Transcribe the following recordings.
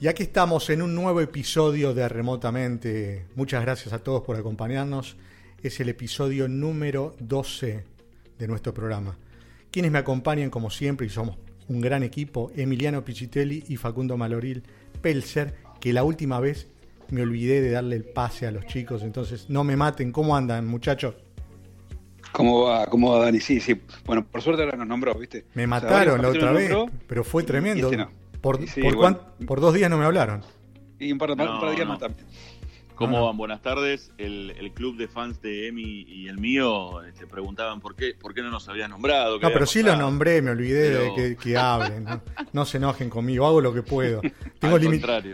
Y aquí estamos en un nuevo episodio de Remotamente. Muchas gracias a todos por acompañarnos. Es el episodio número 12 de nuestro programa. Quienes me acompañan como siempre y somos un gran equipo, Emiliano Pichitelli y Facundo Maloril Pelser, que la última vez me olvidé de darle el pase a los chicos, entonces no me maten. ¿Cómo andan, muchachos? ¿Cómo va? ¿Cómo va, Dani? Sí, sí. Bueno, por suerte ahora nos nombró, ¿viste? Me mataron la otra vez, pero fue tremendo. Por, por, dos días no me hablaron. Y un par de, días más también. ¿Cómo van? Buenas tardes. El, club de fans de Emi y el mío se este, preguntaban por qué, por qué no nos había nombrado. No, pero sí lo nombré, me olvidé de que, hablen. ¿no? se enojen conmigo, hago lo que puedo. Tengo,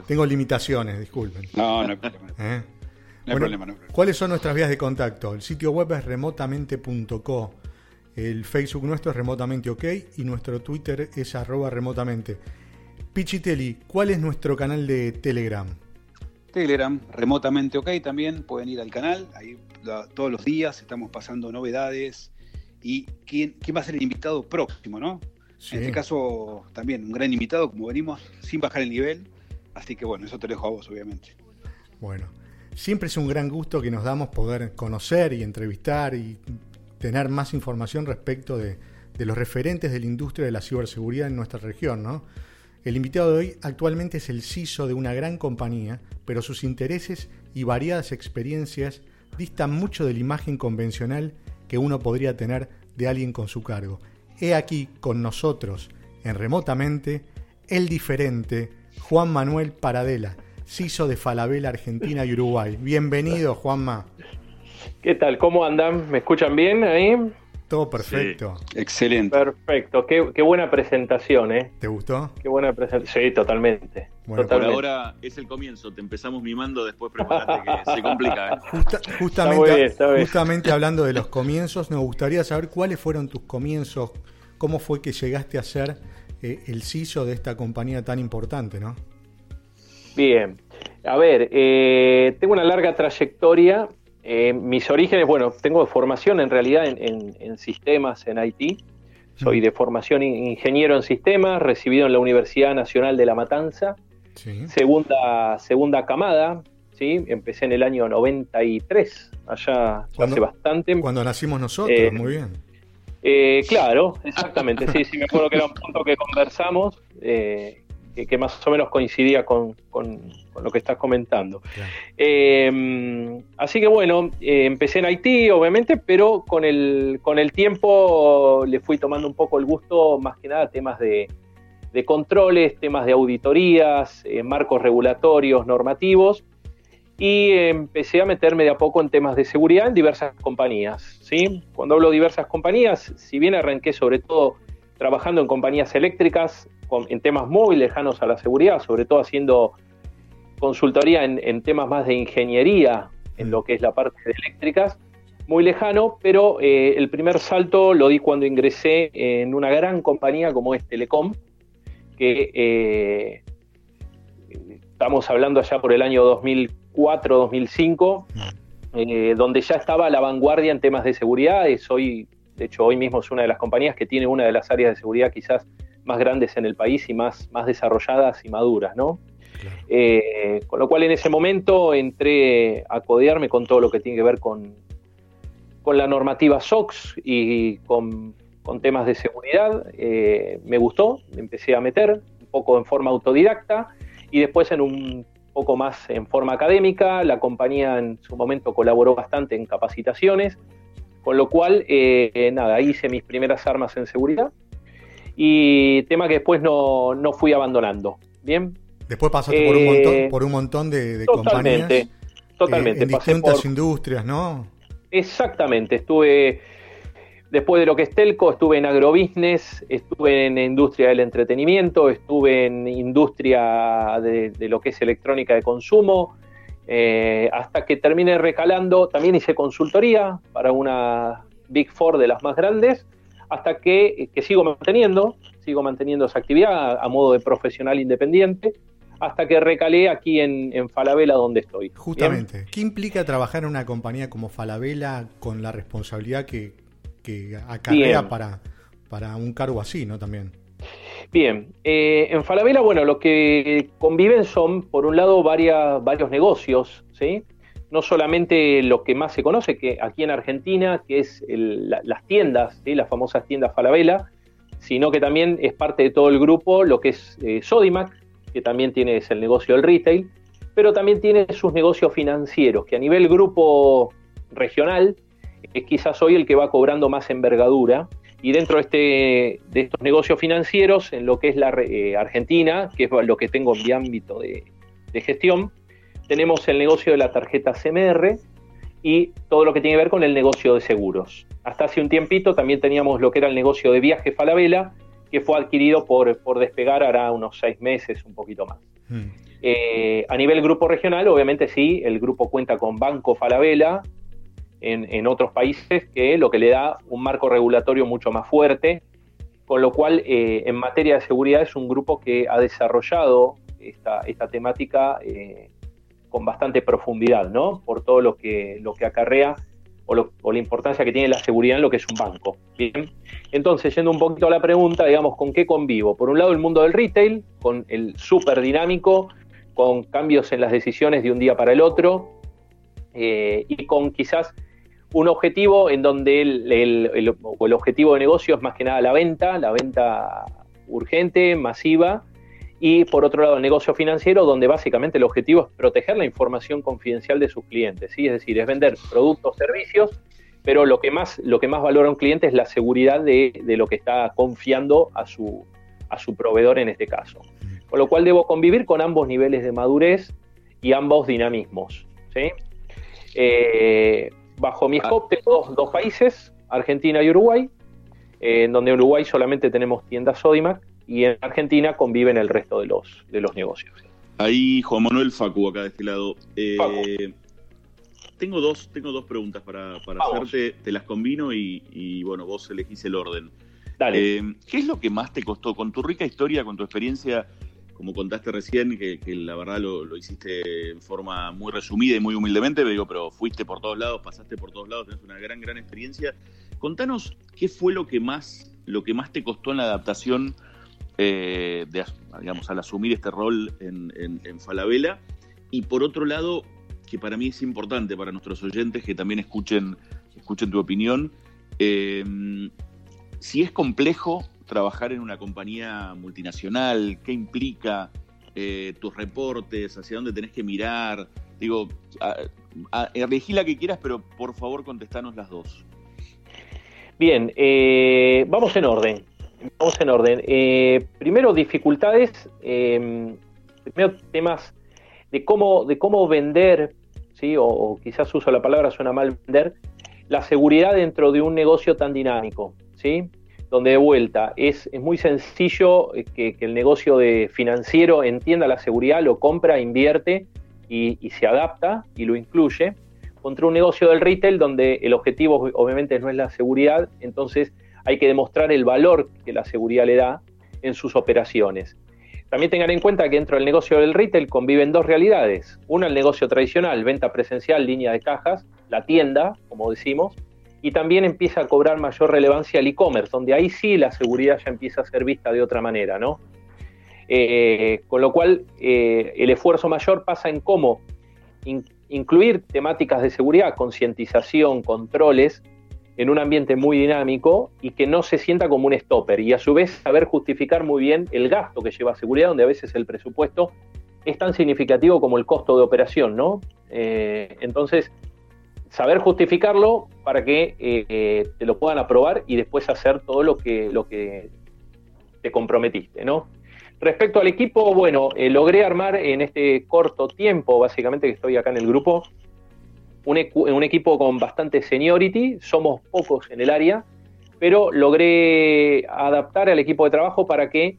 tengo limitaciones, disculpen. No, no hay problema. ¿Eh? No, hay problema, no ¿Cuáles son nuestras vías de contacto? El sitio web es remotamente.co. El Facebook nuestro es remotamente ok y nuestro Twitter es arroba remotamente. Pichitelli, ¿cuál es nuestro canal de Telegram? Telegram, remotamente ok también, pueden ir al canal, ahí todos los días estamos pasando novedades y quién, quién va a ser el invitado próximo, ¿no? En este caso también un gran invitado, como venimos, sin bajar el nivel, así que bueno, eso te dejo a vos, obviamente. Bueno, siempre es un gran gusto que nos damos poder conocer y entrevistar y tener más información respecto de, de los referentes de la industria de la ciberseguridad en nuestra región, ¿no? El invitado de hoy actualmente es el CISO de una gran compañía, pero sus intereses y variadas experiencias distan mucho de la imagen convencional que uno podría tener de alguien con su cargo. He aquí con nosotros, en remotamente, el diferente Juan Manuel Paradela, CISO de Falabella Argentina y Uruguay. Bienvenido, Juanma. ¿Qué tal? ¿Cómo andan? ¿Me escuchan bien ahí? Todo perfecto. Excelente. Perfecto. Qué, buena presentación, ¿eh? ¿Te gustó? Qué buena presentación. Sí, totalmente. Bueno, por ahora es el comienzo. Te empezamos mimando, después preparate que se complica. ¿eh? justamente, justamente hablando de los comienzos, nos gustaría saber cuáles fueron tus comienzos. ¿Cómo fue que llegaste a ser eh, el CISO de esta compañía tan importante, no? Bien. A ver, eh, tengo una larga trayectoria eh, mis orígenes, bueno, tengo formación en realidad en, sistemas, en IT. Soy de formación ingeniero en sistemas, recibido en la Universidad Nacional de La Matanza. Segunda, segunda camada, ¿sí? empecé en el año 93, allá hace bastante. Cuando nacimos nosotros, eh, muy bien. Eh, claro, exactamente, sí, sí, me acuerdo que era un punto que conversamos que, más o menos coincidía con, lo que estás comentando. Eh, así que bueno, eh, empecé en Haití, obviamente, pero con el, con el tiempo le fui tomando un poco el gusto, más que nada, temas de, controles, temas de auditorías, eh, marcos regulatorios, normativos, y empecé a meterme de a poco en temas de seguridad en diversas compañías. ¿sí? Cuando hablo de diversas compañías, si bien arranqué sobre todo trabajando en compañías eléctricas, en temas muy lejanos a la seguridad, sobre todo haciendo consultoría en, temas más de ingeniería, en lo que es la parte de eléctricas, muy lejano, pero eh, el primer salto lo di cuando ingresé en una gran compañía como es Telecom, que eh, estamos hablando allá por el año 2004-2005, mm. eh, donde ya estaba a la vanguardia en temas de seguridad. Es hoy, de hecho, hoy mismo es una de las compañías que tiene una de las áreas de seguridad quizás más grandes en el país y más, más desarrolladas y maduras, ¿no? Eh, con lo cual en ese momento entré a codearme con todo lo que tiene que ver con, con la normativa SOX y con, temas de seguridad. Eh, me gustó, me empecé a meter un poco en forma autodidacta y después en un poco más en forma académica. La compañía en su momento colaboró bastante en capacitaciones, con lo cual, eh, nada, hice mis primeras armas en seguridad y tema que después no, fui abandonando. Bien. Después pasaste por un montón, eh, por un montón de, totalmente, compañías. Totalmente. Eh, en distintas industrias, ¿no? Exactamente. Estuve, después de lo que es Telco, estuve en agrobusiness, estuve en industria del entretenimiento, estuve en industria de, lo que es electrónica de consumo, eh, hasta que terminé recalando, también hice consultoría para una Big Four de las más grandes, hasta que, sigo manteniendo, sigo manteniendo esa actividad a, modo de profesional independiente, hasta que recalé aquí en, Falabella donde estoy. Justamente, ¿qué implica trabajar en una compañía como Falabella con la responsabilidad que, que acarrea para, para un cargo así, ¿no? También. Bien, eh, en Falabella, bueno, lo que conviven son, por un lado, varias, varios negocios, ¿sí? No solamente lo que más se conoce, que aquí en Argentina, que es las tiendas, las famosas tiendas Falabella, sino que también es parte de todo el grupo lo que es eh, Sodimac, que también tiene el negocio del retail, pero también tiene sus negocios financieros, que a nivel grupo regional es quizás hoy el que va cobrando más envergadura y dentro de, este, de estos negocios financieros, en lo que es la eh, Argentina, que es lo que tengo en mi ámbito de, gestión, tenemos el negocio de la tarjeta CMR y todo lo que tiene que ver con el negocio de seguros. Hasta hace un tiempito también teníamos lo que era el negocio de viaje Falabella, que fue adquirido por, por Despegar hará unos seis meses, un poquito más. Hmm. Eh, a nivel grupo regional, obviamente sí, el grupo cuenta con Banco Falabella, en, otros países que lo que le da un marco regulatorio mucho más fuerte, con lo cual eh, en materia de seguridad es un grupo que ha desarrollado esta, esta temática eh, con bastante profundidad, ¿no? Por todo lo que, lo que acarrea o, la importancia que tiene la seguridad en lo que es un banco. Bien. Entonces, yendo un poquito a la pregunta, digamos, ¿con qué convivo? Por un lado, el mundo del retail, con el súper dinámico, con cambios en las decisiones de un día para el otro, eh, y con quizás un objetivo en donde el, el, objetivo de negocio es más que nada la venta, la venta urgente, masiva, y por otro lado el negocio financiero, donde básicamente el objetivo es proteger la información confidencial de sus clientes, ¿sí? es decir, es vender productos, servicios, pero lo que más, lo que más valora un cliente es la seguridad de, de lo que está confiando a su, a su proveedor en este caso. Con lo cual debo convivir con ambos niveles de madurez y ambos dinamismos. ¿sí? Eh, bajo mi scope tengo dos, países, Argentina y Uruguay, eh, en donde en Uruguay solamente tenemos tiendas Sodimac y en Argentina conviven el resto de los, de los negocios. Ahí Juan Manuel Facu, acá de este lado. Eh, tengo dos, tengo dos preguntas para, hacerte, te las combino y, bueno, vos elegís el orden. Dale. Eh, ¿Qué es lo que más te costó con tu rica historia, con tu experiencia como contaste recién, que, la verdad lo, hiciste en forma muy resumida y muy humildemente, digo, pero fuiste por todos lados, pasaste por todos lados, tenés una gran, gran experiencia. Contanos qué fue lo que más, lo que más te costó en la adaptación, eh, digamos, al asumir este rol en, en, Falabella. Y por otro lado, que para mí es importante para nuestros oyentes que también escuchen, escuchen tu opinión, eh, si es complejo trabajar en una compañía multinacional? ¿Qué implica eh, tus reportes? ¿Hacia dónde tenés que mirar? Digo, elegí la que quieras, pero por favor contestanos las dos. Bien, eh, vamos en orden. Vamos en orden. Eh, primero, dificultades. Em, primero, temas de cómo, de cómo vender, ¿sí? O, o, quizás uso la palabra, suena mal vender, la seguridad dentro de un negocio tan dinámico. ¿sí? donde de vuelta es, muy sencillo eh, que, el negocio de financiero entienda la seguridad, lo compra, invierte y, se adapta y lo incluye, contra un negocio del retail donde el objetivo obviamente no es la seguridad, entonces hay que demostrar el valor que la seguridad le da en sus operaciones. También tengan en cuenta que dentro del negocio del retail conviven dos realidades. Una, el negocio tradicional, venta presencial, línea de cajas, la tienda, como decimos, y también empieza a cobrar mayor relevancia el e-commerce, donde ahí sí la seguridad ya empieza a ser vista de otra manera, ¿no? Eh, con lo cual, eh, el esfuerzo mayor pasa en cómo incluir temáticas de seguridad, concientización, controles, en un ambiente muy dinámico y que no se sienta como un stopper y a su vez saber justificar muy bien el gasto que lleva seguridad, donde a veces el presupuesto es tan significativo como el costo de operación, ¿no? Eh, entonces, saber justificarlo para que eh, eh, te lo puedan aprobar y después hacer todo lo que, lo que te comprometiste, ¿no? Respecto al equipo, bueno, logré armar en este corto tiempo, básicamente que estoy acá en el grupo, un, un, equipo con bastante seniority, somos pocos en el área, pero logré adaptar al equipo de trabajo para que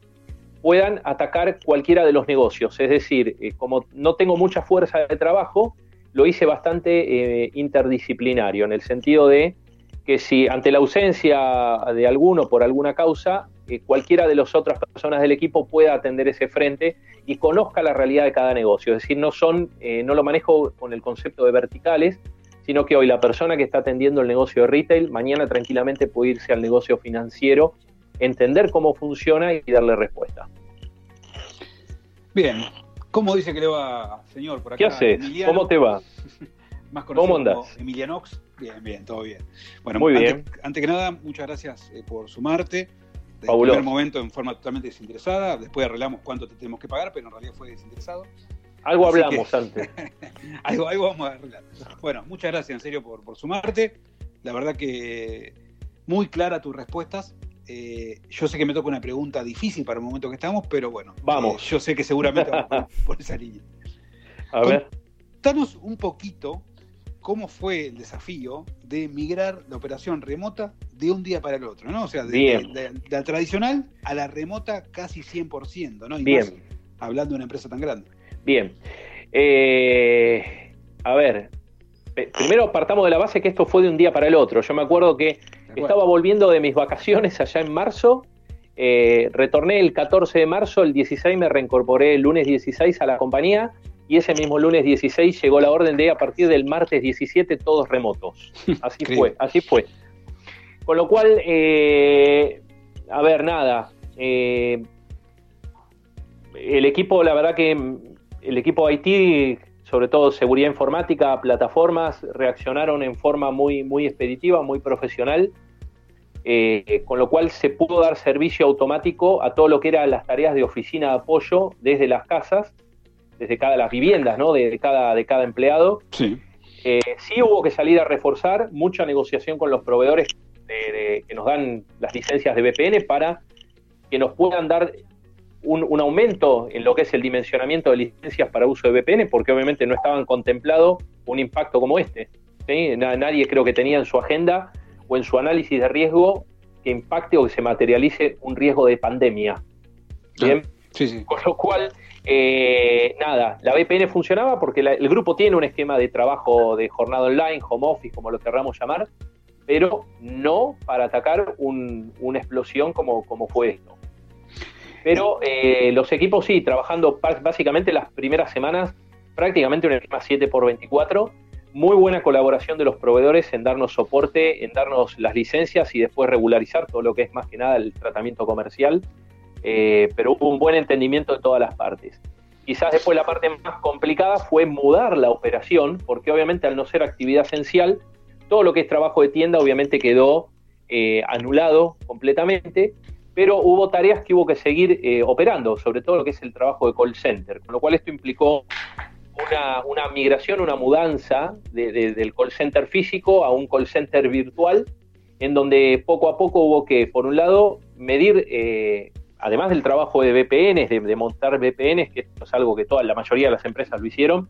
puedan atacar cualquiera de los negocios. Es decir, como no tengo mucha fuerza de trabajo, lo hice bastante eh, interdisciplinario, en el sentido de que si ante la ausencia de alguno por alguna causa, eh, cualquiera de las otras personas del equipo pueda atender ese frente y conozca la realidad de cada negocio. Es decir, no son, eh, no lo manejo con el concepto de verticales, sino que hoy la persona que está atendiendo el negocio de retail, mañana tranquilamente puede irse al negocio financiero, entender cómo funciona y darle respuesta. Bien, ¿cómo dice que le va, señor? Por acá, ¿Qué haces? ¿Cómo te va? Más ¿Cómo andas? Emilianox. Bien, bien, todo bien. Bueno, Muy antes, bien. antes que nada, muchas gracias eh, por sumarte. Desde el primer momento en forma totalmente desinteresada. Después arreglamos cuánto te tenemos que pagar, pero en realidad fue desinteresado. Algo hablamos antes. algo, algo vamos a arreglar. Bueno, muchas gracias en serio por, por sumarte. La verdad que muy clara tus respuestas. Eh, yo sé que me toca una pregunta difícil para el momento que estamos, pero bueno, vamos. Eh, yo sé que seguramente vamos por, esa línea. A ver. Contanos un poquito cómo fue el desafío de migrar la operación remota de un día para el otro, ¿no? O sea, de, la tradicional a la remota casi 100%, ¿no? Y Bien. Más hablando de una empresa tan grande. Bien. Eh, a ver, primero partamos de la base que esto fue de un día para el otro. Yo me acuerdo que estaba volviendo de mis vacaciones allá en marzo. Eh, retorné el 14 de marzo, el 16 me reincorporé el lunes 16 a la compañía y ese mismo lunes 16 llegó la orden de a partir del martes 17 todos remotos. Así fue, así fue. Con lo cual, eh, a ver, nada. Eh, el equipo, la verdad que el equipo IT, sobre todo seguridad informática, plataformas, reaccionaron en forma muy, muy expeditiva, muy profesional. Eh, con lo cual se pudo dar servicio automático a todo lo que eran las tareas de oficina de apoyo desde las casas desde cada las viviendas, ¿no? De, cada, de cada empleado. Sí. Eh, sí hubo que salir a reforzar mucha negociación con los proveedores que nos dan las licencias de VPN para que nos puedan dar un, aumento en lo que es el dimensionamiento de licencias para uso de VPN, porque obviamente no estaban contemplado un impacto como este. Nadie creo que tenía en su agenda o en su análisis de riesgo que impacte o que se materialice un riesgo de pandemia. Bien. Sí, sí. Con lo cual, eh, nada, la VPN funcionaba porque el grupo tiene un esquema de trabajo de jornada online, home office, como lo querramos llamar, pero no para atacar una explosión como, fue esto. Pero eh, los equipos sí, trabajando básicamente las primeras semanas, prácticamente un esquema 7 por 24 muy buena colaboración de los proveedores en darnos soporte, en darnos las licencias y después regularizar todo lo que es más que nada el tratamiento comercial eh, pero hubo un buen entendimiento de todas las partes. Quizás después la parte más complicada fue mudar la operación, porque obviamente al no ser actividad esencial, todo lo que es trabajo de tienda obviamente quedó eh, anulado completamente, pero hubo tareas que hubo que seguir eh, operando, sobre todo lo que es el trabajo de call center, con lo cual esto implicó una, migración, una mudanza del call center físico a un call center virtual, en donde poco a poco hubo que, por un lado, medir además del trabajo de VPNs, de, montar VPNs, que esto es algo que toda la mayoría de las empresas lo hicieron,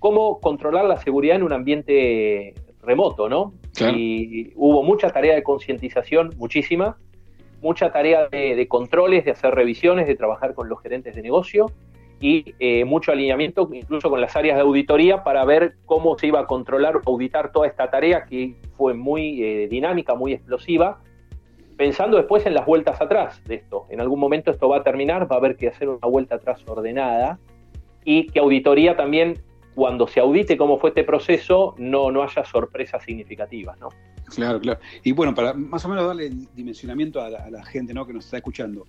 cómo controlar la seguridad en un ambiente remoto, ¿no? Y hubo mucha tarea de concientización, muchísima, mucha tarea de, controles, de hacer revisiones, de trabajar con los gerentes de negocio y eh, mucho alineamiento incluso con las áreas de auditoría para ver cómo se iba a controlar, auditar toda esta tarea que fue muy eh, dinámica, muy explosiva pensando después en las vueltas atrás de esto. En algún momento esto va a terminar, va a haber que hacer una vuelta atrás ordenada y que auditoría también, cuando se audite cómo fue este proceso, no, no haya sorpresas significativas, ¿no? Claro, claro. Y bueno, para más o menos darle dimensionamiento a la, gente ¿no? que nos está escuchando,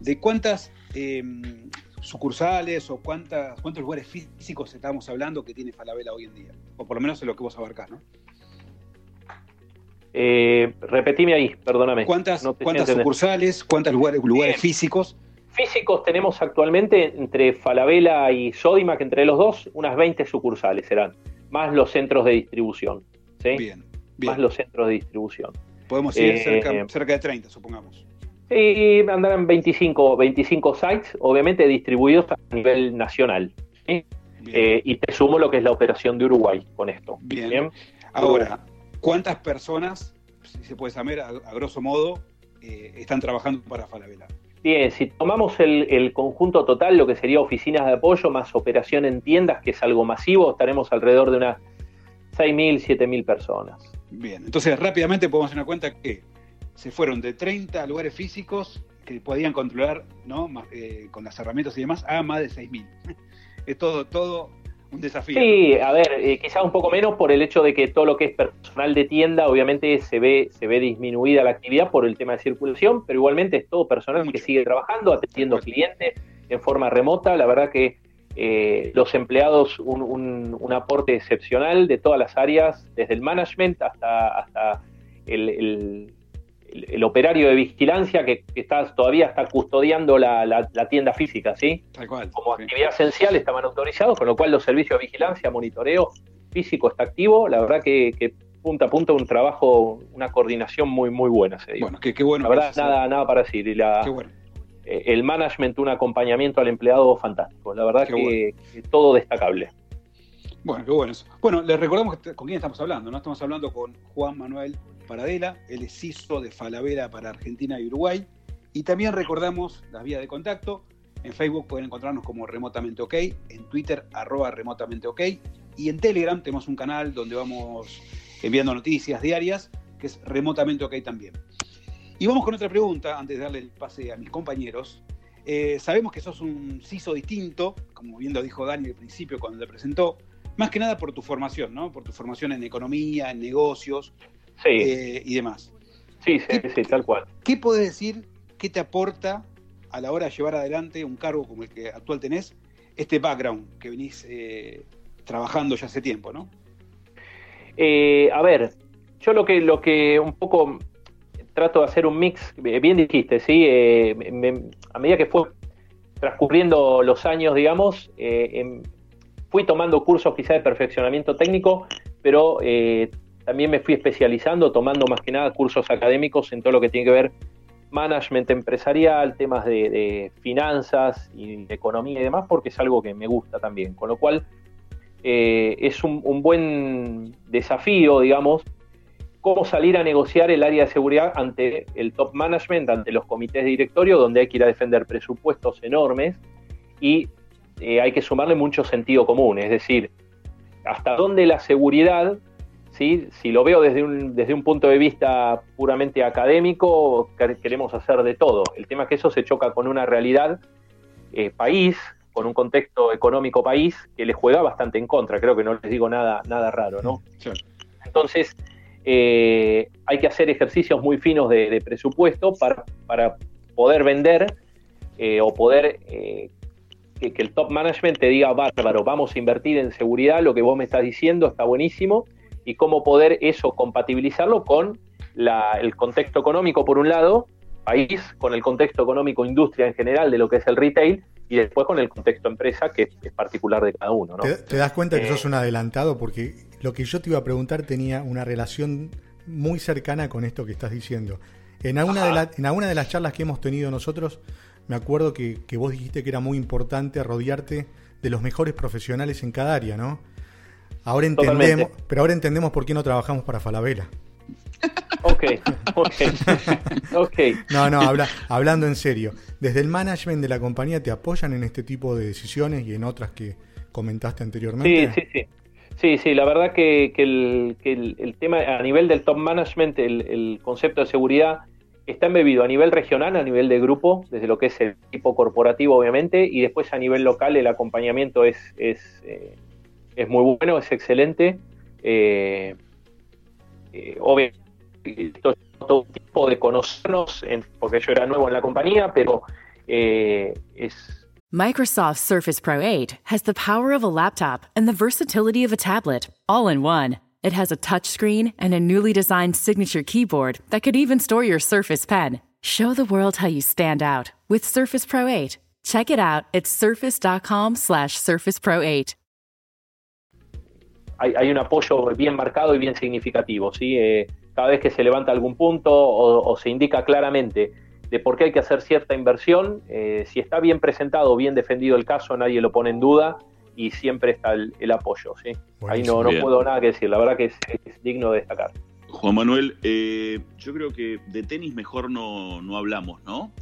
¿de cuántas em, sucursales o cuántas, cuántos lugares físicos estamos hablando que tiene Falabella hoy en día? O por lo menos en lo que vos abarcás, ¿no? Eh, repetime ahí, perdóname. ¿Cuántas, sucursales, cuántos lugares, lugares físicos? Físicos tenemos actualmente entre Falabella y Sodimac, entre los dos, unas 20 sucursales serán, más los centros de distribución. ¿sí? Bien, Más los centros de distribución. Podemos ir cerca, cerca, de 30, supongamos. Sí, andarán 25, 25 sites, obviamente distribuidos a nivel nacional. Eh, y te sumo lo que es la operación de Uruguay con esto. Bien. Ahora, ¿Cuántas personas, si se puede saber, a, grosso modo, eh, están trabajando para Falabella? Bien, si tomamos el, conjunto total, lo que sería oficinas de apoyo más operación en tiendas, que es algo masivo, estaremos alrededor de unas 6.000, 7.000 personas. Bien, entonces rápidamente podemos hacer una cuenta que se fueron de 30 lugares físicos que podían controlar ¿no? Eh, con las herramientas y demás a más de 6.000. es todo, todo un desafío. Sí, a ver, eh, quizás un poco menos por el hecho de que todo lo que es personal de tienda, obviamente se ve, se ve disminuida la actividad por el tema de circulación, pero igualmente es todo personal que sigue trabajando, atendiendo clientes en forma remota. La verdad que eh, los empleados un, aporte excepcional de todas las áreas, desde el management hasta, hasta el, el, operario de vigilancia que, está, todavía está custodiando la, tienda física, ¿sí? Como actividad esencial estaban autorizados, con lo cual los servicios de vigilancia, monitoreo físico está activo. La verdad que, punta a punta un trabajo, una coordinación muy, muy buena, se Bueno, qué, bueno. La verdad, nada, nada para decir. Eh, el management, un acompañamiento al empleado fantástico. La verdad que, todo destacable. Bueno, qué bueno eso. Bueno, les recordamos con quién estamos hablando, ¿no? Estamos hablando con Juan Manuel Paradela, él es CISO de Falabella para Argentina y Uruguay. Y también recordamos las vías de contacto. En Facebook pueden encontrarnos como Remotamente OK, en Twitter arroba Remotamente OK y en Telegram tenemos un canal donde vamos enviando noticias diarias que es Remotamente OK también. Y vamos con otra pregunta antes de darle el pase a mis compañeros. Eh, sabemos que sos un CISO distinto, como bien lo dijo Dani al principio cuando le presentó, más que nada por tu formación, ¿no? Por tu formación en economía, en negocios, eh, y demás. Sí, sí, sí, tal cual. ¿Qué puedes decir, qué te aporta a la hora de llevar adelante un cargo como el que actual tenés, este background que venís eh, trabajando ya hace tiempo, ¿no? Eh, a ver, yo lo que, lo que un poco trato de hacer un mix, bien dijiste, ¿sí? a medida que fue transcurriendo los años, digamos, em, fui tomando cursos quizá de perfeccionamiento técnico, pero también me fui especializando, tomando más que nada cursos académicos en todo lo que tiene que ver management empresarial, temas de, finanzas y de economía y demás, porque es algo que me gusta también. Con lo cual eh, es un, buen desafío, digamos, cómo salir a negociar el área de seguridad ante el top management, ante los comités de directorio, donde hay que ir a defender presupuestos enormes y eh, hay que sumarle mucho sentido común, es decir, hasta dónde la seguridad si lo veo desde un, desde un punto de vista puramente académico, queremos hacer de todo. El tema es que eso se choca con una realidad eh, país, con un contexto económico país que le juega bastante en contra. Creo que no les digo nada, nada raro, ¿no? Entonces, eh, hay que hacer ejercicios muy finos de, presupuesto para, para, poder vender eh, o poder que, que, el top management te diga, bárbaro, vamos a invertir en seguridad, lo que vos me estás diciendo está buenísimo, y cómo poder eso compatibilizarlo con el contexto económico, por un lado, país, con el contexto económico, industria en general de lo que es el retail, y después con el contexto empresa, que es particular de cada uno. ¿no? ¿Te, das cuenta que eh, sos un adelantado? Porque lo que yo te iba a preguntar tenía una relación muy cercana con esto que estás diciendo. En alguna, de, en alguna de las charlas que hemos tenido nosotros, me acuerdo que, que vos dijiste que era muy importante rodearte de los mejores profesionales en cada área, ¿no? Ahora entendemos, pero ahora entendemos por qué no trabajamos para Falabella. Ok, ok, ok. No, no, habla, hablando en serio. ¿Desde el management de la compañía te apoyan en este tipo de decisiones y en otras que comentaste anteriormente? Sí, sí, sí. Sí, sí, la verdad que, el, el, tema a nivel del top management, el, concepto de seguridad está embebido a nivel regional, a nivel de grupo, desde lo que es el tipo corporativo, obviamente, y después a nivel local el acompañamiento es, es eh, es muy bueno, es excelente. Eh, eh, obviamente, todo, todo de conocernos, en, porque yo era nuevo en la compañía, pero eh, es. Microsoft Surface Pro 8 has the power of a laptop and the versatility of a tablet, all in one. It has a touchscreen and a newly designed signature keyboard that could even store your Surface Pen. Show the world how you stand out with Surface Pro 8. Check it out at surface.com slash surfacepro8. hay, un apoyo bien marcado y bien significativo. ¿sí? Eh, cada vez que se levanta algún punto o, o, se indica claramente de por qué hay que hacer cierta inversión, eh, si está bien presentado, bien defendido el caso, nadie lo pone en duda y siempre está el, apoyo. ¿sí? Ahí no, no puedo nada que decir, la verdad que es, es digno de destacar. Juan Manuel, eh, yo creo que de tenis mejor no, no hablamos, ¿no?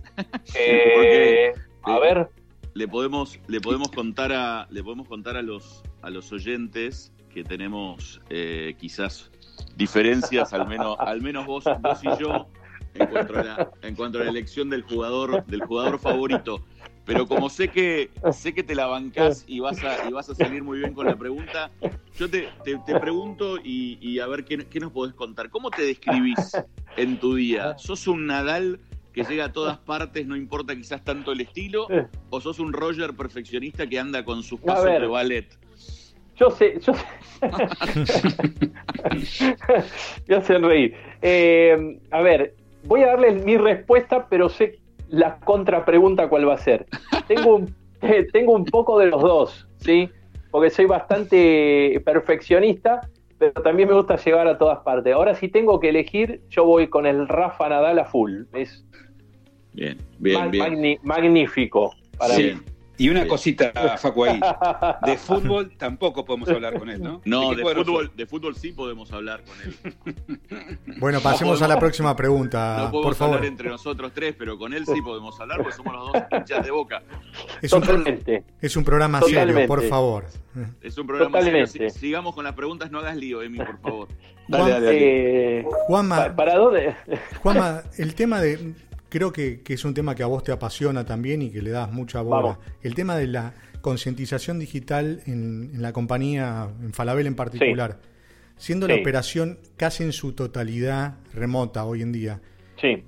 Eh, Porque, a eh, ver. Le podemos, le podemos contar a, le podemos contar a los, a los oyentes que tenemos eh, quizás diferencias, al menos, al menos vos, vos y yo, en cuanto, a la, en cuanto a la elección del jugador, del jugador favorito. Pero como sé que sé que te la bancás y vas a, y vas a salir muy bien con la pregunta, yo te, te, pregunto y, y, a ver qué, qué, nos podés contar. ¿Cómo te describís en tu día? ¿Sos un Nadal que llega a todas partes, no importa quizás tanto el estilo? ¿O sos un Roger perfeccionista que anda con sus pasos de ballet? Yo sé, yo sé. Me hacen reír. Eh, a ver, voy a darle mi respuesta, pero sé la contrapregunta cuál va a ser. Tengo un, tengo un poco de los dos, ¿sí? Porque soy bastante perfeccionista, pero también me gusta llegar a todas partes. Ahora, si tengo que elegir, yo voy con el Rafa Nadal a full. Es bien, bien, bien. magnífico para mí. Y una cosita, Facu, ahí. De fútbol tampoco podemos hablar con él, ¿no? No, de, fútbol, de fútbol sí podemos hablar con él. Bueno, pasemos a la próxima pregunta. No podemos por favor. hablar entre nosotros tres, pero con él sí podemos hablar porque somos los dos hinchas de boca. Es Totalmente. Un, es un programa serio, por favor. Es un programa serio. Sigamos con las preguntas, no hagas lío, Emi, por favor. Dale, dale, dale. Eh, Juanma, ¿para dónde? Juanma, el tema de creo que, es un tema que a vos te apasiona también y que le das mucha bola. El tema de la concientización digital en, la compañía, en Falabel en particular, siendo la operación casi en su totalidad remota hoy en día. Sí.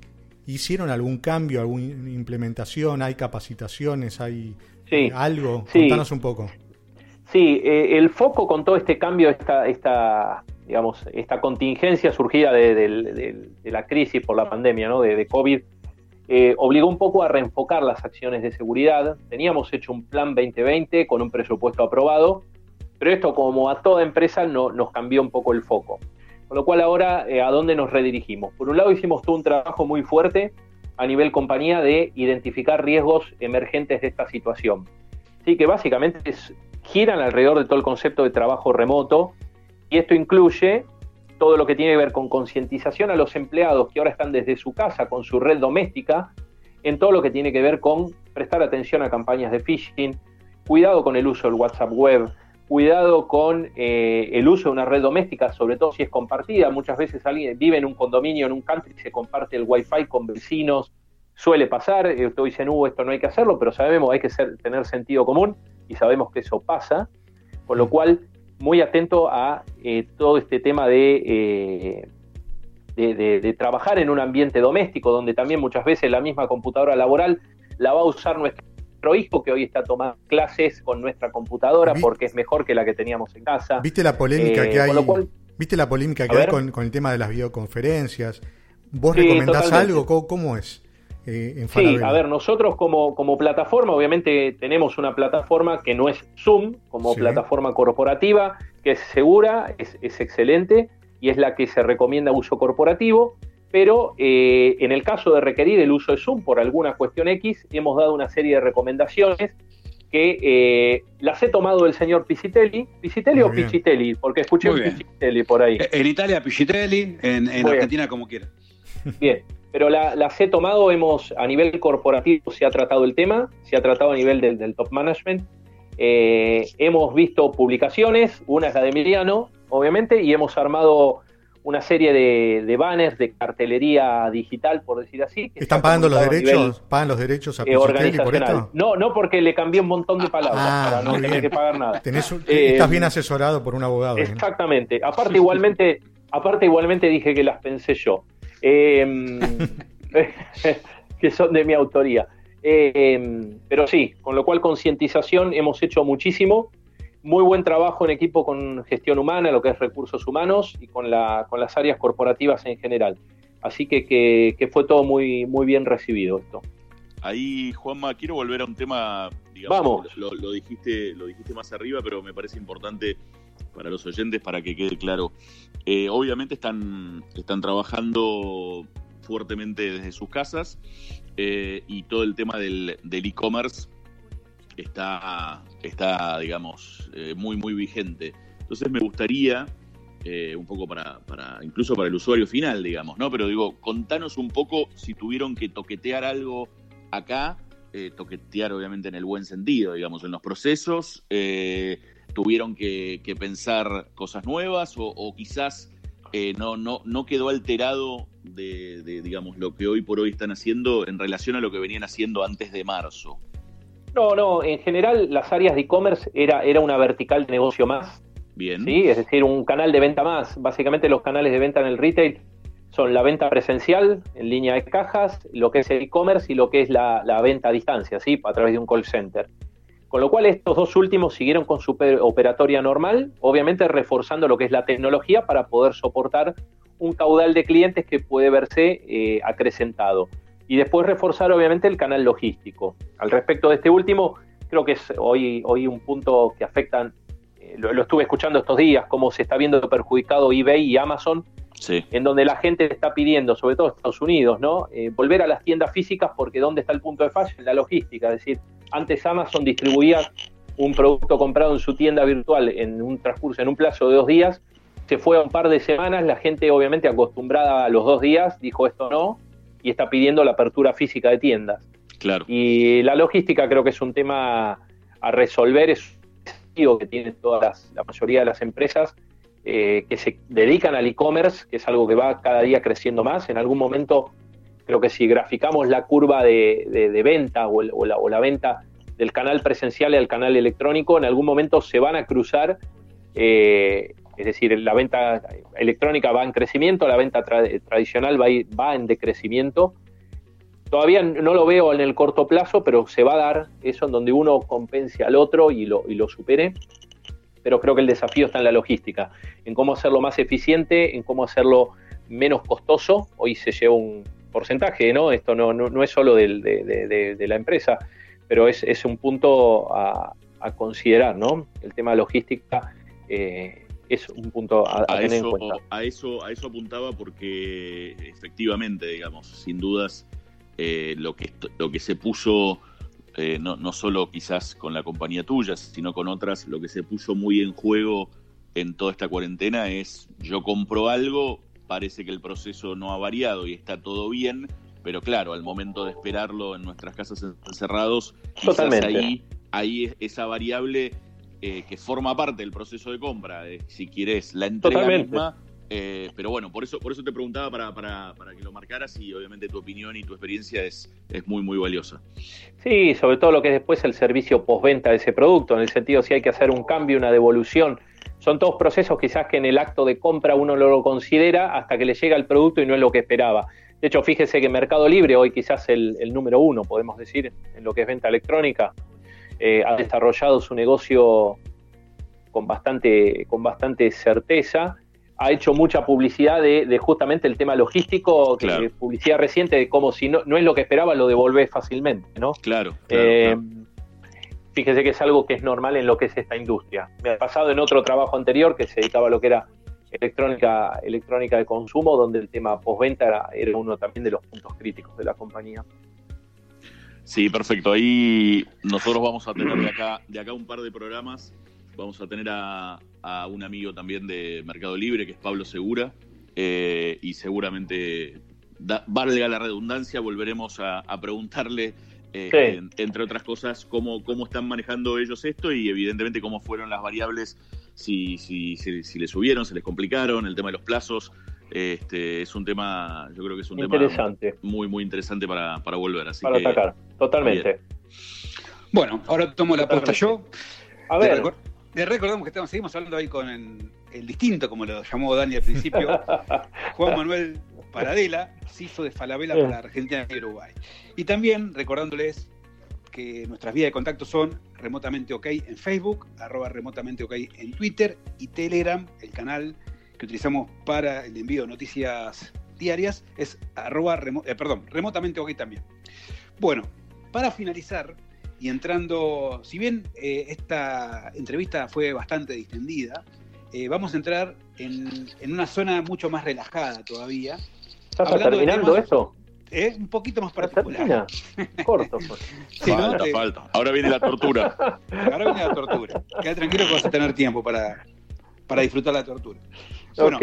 ¿Hicieron algún cambio, alguna implementación? ¿Hay capacitaciones? ¿Hay eh, algo? Contanos un poco. Sí, eh, el foco con todo este cambio, esta, esta, digamos, esta contingencia surgida de, la crisis por la pandemia, ¿no? de, COVID, eh, obligó un poco a reenfocar las acciones de seguridad. Teníamos hecho un plan 2020 con un presupuesto aprobado, pero esto como a toda empresa no, nos cambió un poco el foco. Con lo cual ahora, eh, ¿a dónde nos redirigimos? Por un lado hicimos todo un trabajo muy fuerte a nivel compañía de identificar riesgos emergentes de esta situación. Así que básicamente giran alrededor de todo el concepto de trabajo remoto y esto incluye todo lo que tiene que ver con concientización a los empleados que ahora están desde su casa con su red doméstica, en todo lo que tiene que ver con prestar atención a campañas de phishing, cuidado con el uso del WhatsApp web, cuidado con eh, el uso de una red doméstica, sobre todo si es compartida. Muchas veces alguien vive en un condominio, en un country, se comparte el wifi con vecinos, suele pasar, eh, ustedes dicen, uh, esto no hay que hacerlo, pero sabemos, hay que ser, tener sentido común y sabemos que eso pasa, con lo cual muy atento a eh, todo este tema eh, de, de, trabajar en un ambiente doméstico, donde también muchas veces la misma computadora laboral la va a usar nuestro hijo, que hoy está tomando clases con nuestra computadora porque es mejor que la que teníamos en casa. ¿Viste la polémica eh, que hay? ¿Viste la polémica que hay con, el tema de las videoconferencias? ¿Vos recomendás algo? ¿Cómo, es? Eh, sí, a ver, nosotros como, como, plataforma, obviamente tenemos una plataforma que no es Zoom, como plataforma corporativa, que es segura, es, excelente y es la que se recomienda uso corporativo, pero eh, en el caso de requerir el uso de Zoom por alguna cuestión X, hemos dado una serie de recomendaciones que eh, las he tomado del señor Pisitelli. ¿Pisitelli o Pichitelli? Porque escuché Pisitelli por ahí. En Italia Pichitelli, en, en Argentina como quiera. Bien, pero las he tomado, hemos a nivel corporativo se ha tratado el tema, se ha tratado a nivel del, top management. Eh, hemos visto publicaciones, una es la de Emiliano, obviamente, y hemos armado una serie de, banners, de cartelería digital, por decir así. ¿Están pagando los derechos? ¿Pagan los derechos a eh, por esto? No, no, porque le cambié un montón de palabras ah, para no tener que pagar nada. Eh, estás bien asesorado por un abogado. Exactamente. Aparte, igualmente, aparte, igualmente dije que las pensé yo. Em, que son de mi autoría. Em, pero sí, con lo cual concientización hemos hecho muchísimo. Muy buen trabajo en equipo con gestión humana, lo que es recursos humanos y con, la, con las áreas corporativas en general. Así que, que, fue todo muy, muy bien recibido esto. Ahí, Juanma, quiero volver a un tema, digamos, Lo, lo, dijiste, lo dijiste más arriba, pero me parece importante para los oyentes para que quede claro. Eh, obviamente están, están trabajando fuertemente desde sus casas eh, y todo el tema del e-commerce está, está, digamos, eh, muy, muy vigente. Entonces me gustaría, un poco para, para, incluso para el usuario final, digamos, ¿no? Pero digo, contanos un poco si tuvieron que toquetear algo acá, toquetear obviamente en el buen sentido, digamos, en los procesos, tuvieron que, pensar cosas nuevas o, quizás eh, no, no, no quedó alterado de, digamos, lo que hoy por hoy están haciendo en relación a lo que venían haciendo antes de marzo. No, no, en general las áreas de e-commerce era, era una vertical de negocio más. Bien. ¿sí? Es decir, un canal de venta más. Básicamente los canales de venta en el retail son la venta presencial en línea de cajas, lo que es el e-commerce y lo que es la, venta a distancia, ¿sí? a través de un call center. Con lo cual estos dos últimos siguieron con su operatoria normal, obviamente reforzando lo que es la tecnología para poder soportar un caudal de clientes que puede verse eh, acrecentado. Y después reforzar obviamente el canal logístico. Al respecto de este último, creo que es hoy, hoy un punto que afecta, eh, lo, lo, estuve escuchando estos días, cómo se está viendo perjudicado eBay y Amazon en donde la gente está pidiendo, sobre todo Estados Unidos, ¿no? Eh, volver a las tiendas físicas porque ¿dónde está el punto de fallo? En la logística. Es decir, antes Amazon distribuía un producto comprado en su tienda virtual en un transcurso, en un plazo de dos días, se fue a un par de semanas, la gente obviamente acostumbrada a los dos días dijo esto no y está pidiendo la apertura física de tiendas. Claro. Y la logística creo que es un tema a resolver, es un desafío que tienen todas la mayoría de las empresas eh, que se dedican al e-commerce, que es algo que va cada día creciendo más. En algún momento, creo que si graficamos la curva de, venta o, la, venta del canal presencial al canal electrónico, en algún momento se van a cruzar. Eh, es decir, la venta electrónica va en crecimiento, la venta tradicional va, va en decrecimiento. Todavía no lo veo en el corto plazo, pero se va a dar eso en donde uno compense al otro y lo, y lo supere pero creo que el desafío está en la logística, en cómo hacerlo más eficiente, en cómo hacerlo menos costoso. Hoy se lleva un porcentaje, ¿no? Esto no, no, es solo de, la empresa, pero es, es un punto a, considerar, ¿no? El tema de logística eh, es un punto a, tener en cuenta. A eso, a eso apuntaba porque efectivamente, digamos, sin dudas, eh, lo, que, lo que se puso eh, no, no solo quizás con la compañía tuya, sino con otras, lo que se puso muy en juego en toda esta cuarentena es yo compro algo, parece que el proceso no ha variado y está todo bien, pero claro, al momento de esperarlo en nuestras casas encerrados, quizás ahí, ahí esa variable eh, que forma parte del proceso de compra, si quieres la entrega misma, eh, pero bueno, por eso, por eso te preguntaba para, para, para, que lo marcaras y obviamente tu opinión y tu experiencia es, es muy, muy valiosa. Sí, sobre todo lo que es después el servicio postventa de ese producto, en el sentido si hay que hacer un cambio, una devolución. Son todos procesos quizás que en el acto de compra uno no lo considera hasta que le llega el producto y no es lo que esperaba. De hecho, fíjese que Mercado Libre, hoy quizás el, el número uno, podemos decir, en lo que es venta electrónica, eh, ha desarrollado su negocio con bastante, con bastante certeza ha hecho mucha publicidad de, justamente el tema logístico, publicidad reciente de cómo si no, no es lo que esperaba, lo devolvés fácilmente, ¿no? Claro. Eh, fíjese que es algo que es normal en lo que es esta industria. Me ha pasado en otro trabajo anterior que se dedicaba a lo que era electrónica, electrónica de consumo, donde el tema postventa era, era uno también de los puntos críticos de la compañía. Sí, perfecto. Ahí nosotros vamos a tener de acá, de acá un par de programas Vamos a tener a, un amigo también de Mercado Libre, que es Pablo Segura, eh, y seguramente, valga la redundancia, volveremos a, preguntarle, eh, entre otras cosas, cómo, cómo están manejando ellos esto y evidentemente cómo fueron las variables, si, si, si, les subieron, se les complicaron, el tema de los plazos. Este, es un tema, yo creo que es un tema muy, muy interesante para, volver. Así para atacar, totalmente. Bueno, ahora tomo la apuesta yo. A ver. Le recordamos que estamos, seguimos hablando ahí con el, distinto, como lo llamó Dani al principio, Juan Manuel Paradela, CISO de Falabella para Argentina y Uruguay. Y también recordándoles que nuestras vías de contacto son remotamente ok en Facebook, arroba remotamente ok en Twitter y Telegram, el canal que utilizamos para el envío de noticias diarias, es arroba, eh, perdón, remotamente ok también. Bueno, para finalizar, y entrando, si bien eh, esta entrevista fue bastante distendida, eh, vamos a entrar en, una zona mucho más relajada todavía. ¿Estás terminando eso? ¿Eh? Un poquito más particular. Corto. Pues. falta, falta. Ahora viene la tortura. Ahora viene la tortura. Queda tranquilo que vas a tener tiempo para, para disfrutar la tortura. Bueno,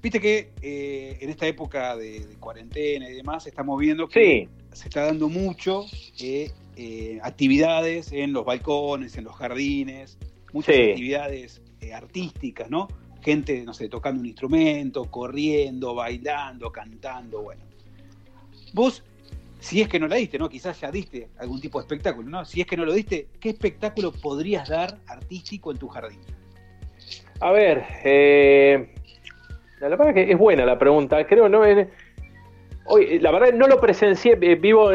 Viste que en esta época de, cuarentena y demás estamos viendo que se está dando mucho eh, actividades en los balcones, en los jardines, muchas actividades eh, artísticas, ¿no? gente, no sé, tocando un instrumento, corriendo, bailando, cantando, bueno. Vos, si es que no la diste, ¿no? Quizás ya diste algún tipo de espectáculo, ¿no? Si es que no lo diste, ¿qué espectáculo podrías dar artístico en tu jardín? A ver, eh, la verdad que es buena la pregunta. Creo, ¿no? Hoy, la verdad no lo presencié, eh, vivo,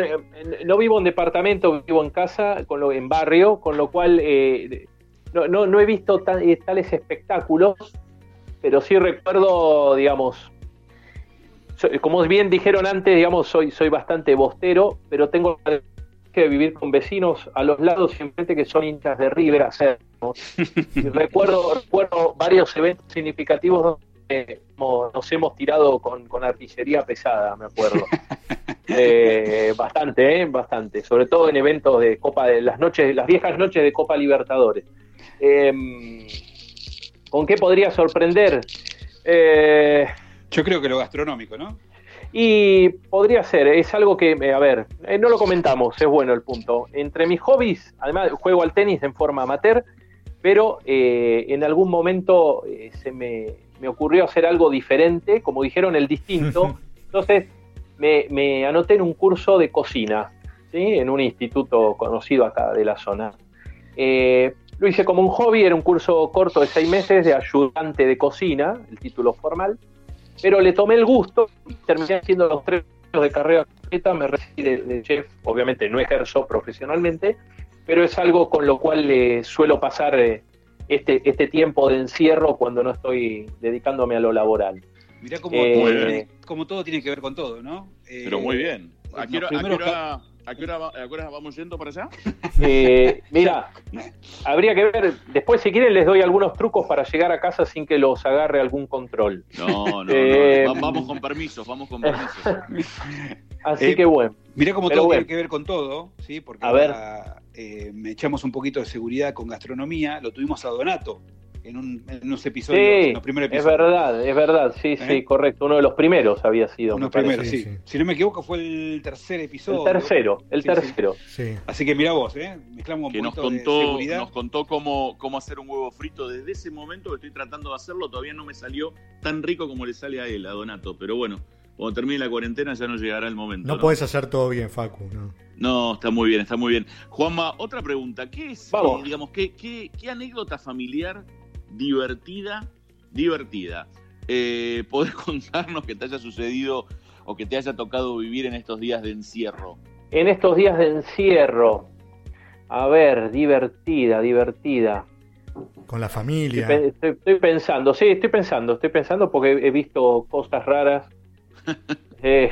no vivo en departamento, vivo en casa, con lo, en barrio, con lo cual eh, no, no, he visto eh, tales espectáculos, pero sí recuerdo, digamos, como bien dijeron antes, digamos, soy, soy bastante bostero, pero tengo que vivir con vecinos a los lados siempre que son hinchas de River. recuerdo, recuerdo varios eventos significativos donde nos hemos tirado con, artillería pesada, me acuerdo. Eh, bastante, ¿eh? bastante. Sobre todo en eventos de Copa de las noches, las viejas noches de Copa Libertadores. Em, ¿Con qué podría sorprender? Eh, Yo creo que lo gastronómico, ¿no? Y podría ser, es algo que, a ver, no lo comentamos, es bueno el punto. Entre mis hobbies, además juego al tenis en forma amateur, pero en algún momento se me, me ocurrió hacer algo diferente, como dijeron, el distinto. Entonces me, anoté en un curso de cocina, ¿sí? en un instituto conocido acá de la zona. Eh, lo hice como un hobby, era un curso corto de seis meses de ayudante de cocina, el título formal, pero le tomé el gusto, terminé haciendo los tres años de carrera completa, me recibí de, chef, obviamente no ejerzo profesionalmente, pero es algo con lo cual le suelo pasar eh, este, este tiempo de encierro cuando no estoy dedicándome a lo laboral. Mirá cómo, eh, todo tiene que ver con todo, ¿no? Pero muy bien. ¿A qué, hora, vamos yendo para allá? Eh, mira, habría que ver, después si quieren les doy algunos trucos para llegar a casa sin que los agarre algún control. No, no, eh, vamos con permisos, vamos con permisos. Así que bueno. Mirá cómo todo tiene que ver con todo, ¿sí? Porque a eh, me echamos un poquito de seguridad con gastronomía, lo tuvimos a Donato en, unos episodios, en los primeros episodios. Es verdad, es verdad, sí, sí, ¿Eh? correcto. Uno de los primeros había sido. Uno de los primeros, sí. Si no me equivoco, fue el tercer episodio. El tercero, el tercero. Así que mira vos, ¿eh? Mezclamos un que nos contó, Nos contó cómo, cómo hacer un huevo frito. Desde ese momento que estoy tratando de hacerlo, todavía no me salió tan rico como le sale a él, a Donato. Pero bueno, cuando termine la cuarentena ya no llegará el momento. No, puedes hacer todo bien, Facu, ¿no? No, está muy bien, está muy bien. Juanma, otra pregunta. ¿Qué es, eh, digamos, qué, qué, anécdota familiar divertida, divertida, eh, podés contarnos que te haya sucedido o que te haya tocado vivir en estos días de encierro? En estos días de encierro, a ver, divertida, divertida. Con la familia. estoy pensando, sí, estoy pensando, estoy pensando porque he visto cosas raras Eh,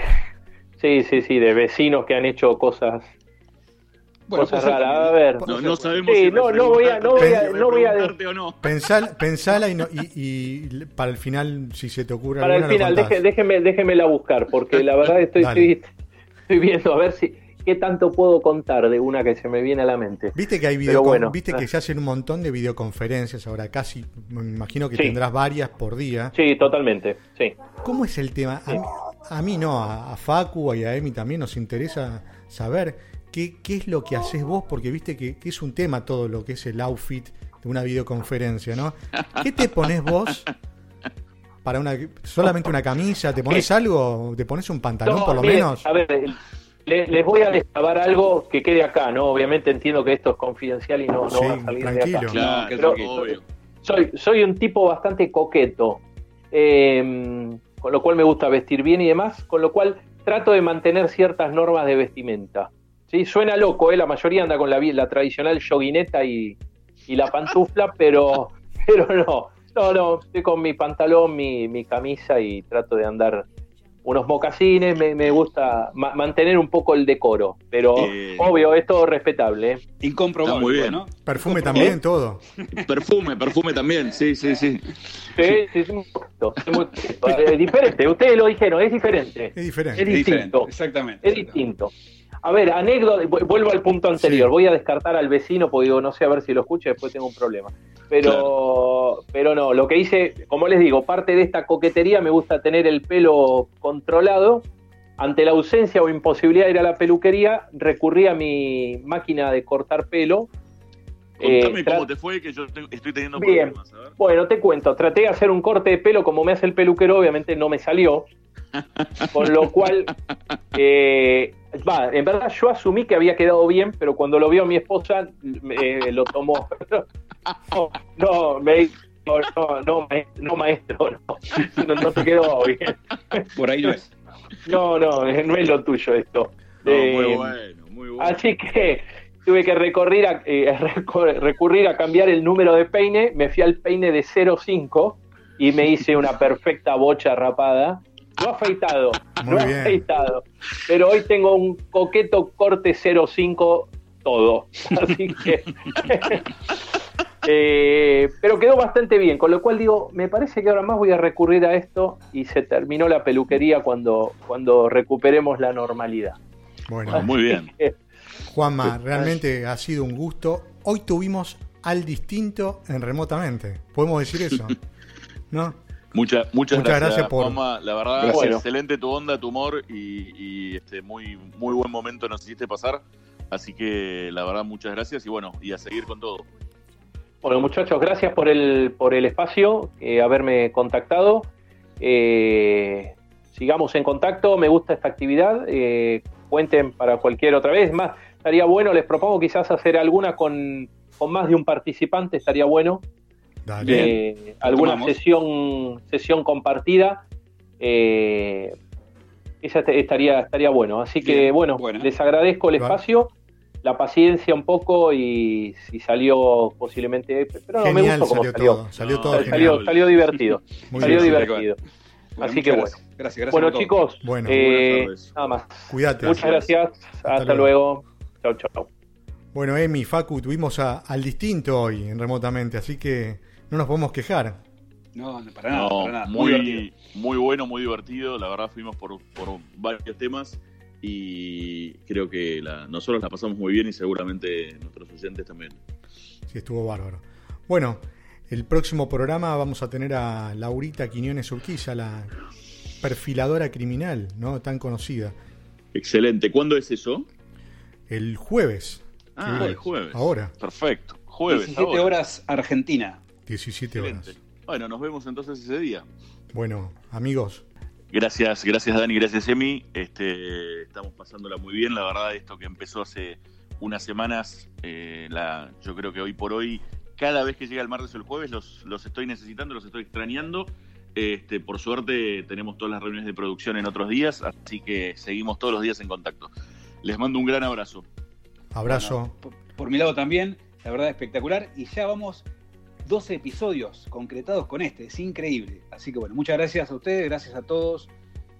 sí, sí, sí, de vecinos que han hecho cosas cosas raras. A ver. No, sabemos si no, no voy a, no voy a, no voy a o no. pensala y, y, para el final, si se te ocurre Para el final, déjeme, déjeme la buscar, porque la verdad estoy, estoy, estoy, viendo a ver si qué tanto puedo contar de una que se me viene a la mente. Viste que hay video, viste que ah. se hacen un montón de videoconferencias ahora, casi, me imagino que tendrás varias por día. Sí, totalmente, sí. ¿Cómo es el tema? A, mí, no, a, Facu y a Emi también nos interesa saber qué, qué es lo que haces vos, porque viste que, es un tema todo lo que es el outfit de una videoconferencia, ¿no? ¿Qué te pones vos para una solamente una camisa? ¿Te pones algo? ¿Te pones un pantalón por lo menos? A ver, les, voy a destabar algo que quede acá, ¿no? Obviamente entiendo que esto es confidencial y no, no va a salir de acá. soy, soy un tipo bastante coqueto, em, con lo cual me gusta vestir bien y demás, con lo cual trato de mantener ciertas normas de vestimenta. ¿sí? Suena loco, ¿eh? la mayoría anda con la, la tradicional yoguineta y, y la pantufla, pero, pero no, no, no, estoy con mi pantalón, mi, mi camisa y trato de andar unos mocasines, me, me gusta mantener un poco el decoro, pero obvio, es todo respetable. ¿eh? Incomprobable, muy bien. ¿no? Perfume también, todo. Perfume, perfume también, sí, sí, sí. Sí, sí, es, muy, es diferente, ustedes lo dijeron, es diferente. Es diferente. Es distinto. exactamente. Es distinto. A ver, anécdota, vuelvo al punto anterior, voy a descartar al vecino porque digo, no sé a ver si lo escucha, después tengo un problema. Pero, pero no, lo que hice, como les digo, parte de esta coquetería me gusta tener el pelo controlado. Ante la ausencia o imposibilidad de ir a la peluquería, recurrí a mi máquina de cortar pelo Contame eh, cómo te fue, que yo estoy teniendo problemas. Bueno, te cuento. Traté de hacer un corte de pelo como me hace el peluquero, obviamente no me salió. Con lo cual, eh, va, en verdad yo asumí que había quedado bien, pero cuando lo vio mi esposa, eh, lo tomó. no, no, me no, no, no, maestro, no, no, te quedó bien. Por ahí no es. No, no, no es lo tuyo esto. muy eh, bueno, muy bueno. Así que tuve que recorrer a, eh, recurrir a cambiar el número de peine, me fui al peine de 05 y me hice una perfecta bocha rapada. No afeitado, no afeitado. Pero hoy tengo un coqueto corte 05 todo. Así que Eh, pero quedó bastante bien, con lo cual digo, me parece que ahora más voy a recurrir a esto y se terminó la peluquería cuando, cuando recuperemos la normalidad. Bueno, muy bien. Juanma, realmente ha sido un gusto. Hoy tuvimos al distinto en remotamente. Podemos decir eso, ¿no? muchas, muchas gracias, por... Juanma. La verdad, excelente tu onda, tu humor y, este muy, muy buen momento nos hiciste pasar. Así que la verdad, muchas gracias y bueno, y a seguir con todo. Bueno, muchachos, gracias por el, por el espacio, eh, haberme contactado. Eh, sigamos en contacto, me gusta esta actividad. Eh, cuenten para cualquier otra vez. Más, estaría bueno, les propongo quizás hacer alguna con, más de un participante, estaría bueno. Dale. alguna sesión, sesión compartida. esa estaría, estaría bueno. Así que, bueno, les agradezco el espacio la paciencia un poco y, si salió posiblemente. Pero no, me gustó cómo salió. Todo, salió todo. Salió, salió divertido. salió divertido. Así que bueno. Gracias, gracias bueno, chicos, bueno, eh, nada más. Cuídate. Muchas gracias. Hasta, luego. Chau, chau. Bueno, Emi, Facu, tuvimos a, al distinto hoy en remotamente, así que no nos podemos quejar. No, para nada, para nada. Muy, muy, bueno, muy divertido. La verdad, fuimos por, por varios temas y creo que nosotros la pasamos muy bien y seguramente nuestros oyentes también. Sí, estuvo bárbaro. Bueno, el próximo programa vamos a tener a Laurita Quiñones Urquiza, la perfiladora criminal, ¿no? Tan conocida. Excelente. ¿Cuándo es eso? El jueves. Ah, el jueves. Ahora. Perfecto. Jueves. 17 horas Argentina. 17 horas. Bueno, nos vemos entonces ese día. Bueno, amigos, Gracias, gracias Dani, gracias Emi. Este, estamos pasándola muy bien. La verdad, esto que empezó hace unas semanas, eh, la, yo creo que hoy por hoy, cada vez que llega el martes o el jueves, los, los estoy necesitando, los estoy extrañando. Este, por suerte tenemos todas las reuniones de producción en otros días, así que seguimos todos los días en contacto. Les mando un gran abrazo. Abrazo. por mi lado también, la verdad espectacular. Y ya vamos 12 episodios concretados con este, es increíble. Así que bueno, muchas gracias a ustedes, gracias a todos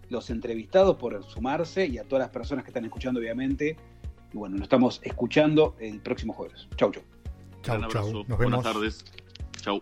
los entrevistados por sumarse y a todas las personas que están escuchando, obviamente. Y bueno, nos estamos escuchando el próximo jueves. Chau, chau. Chau, chau. Nos vemos. Buenas tardes. Chau.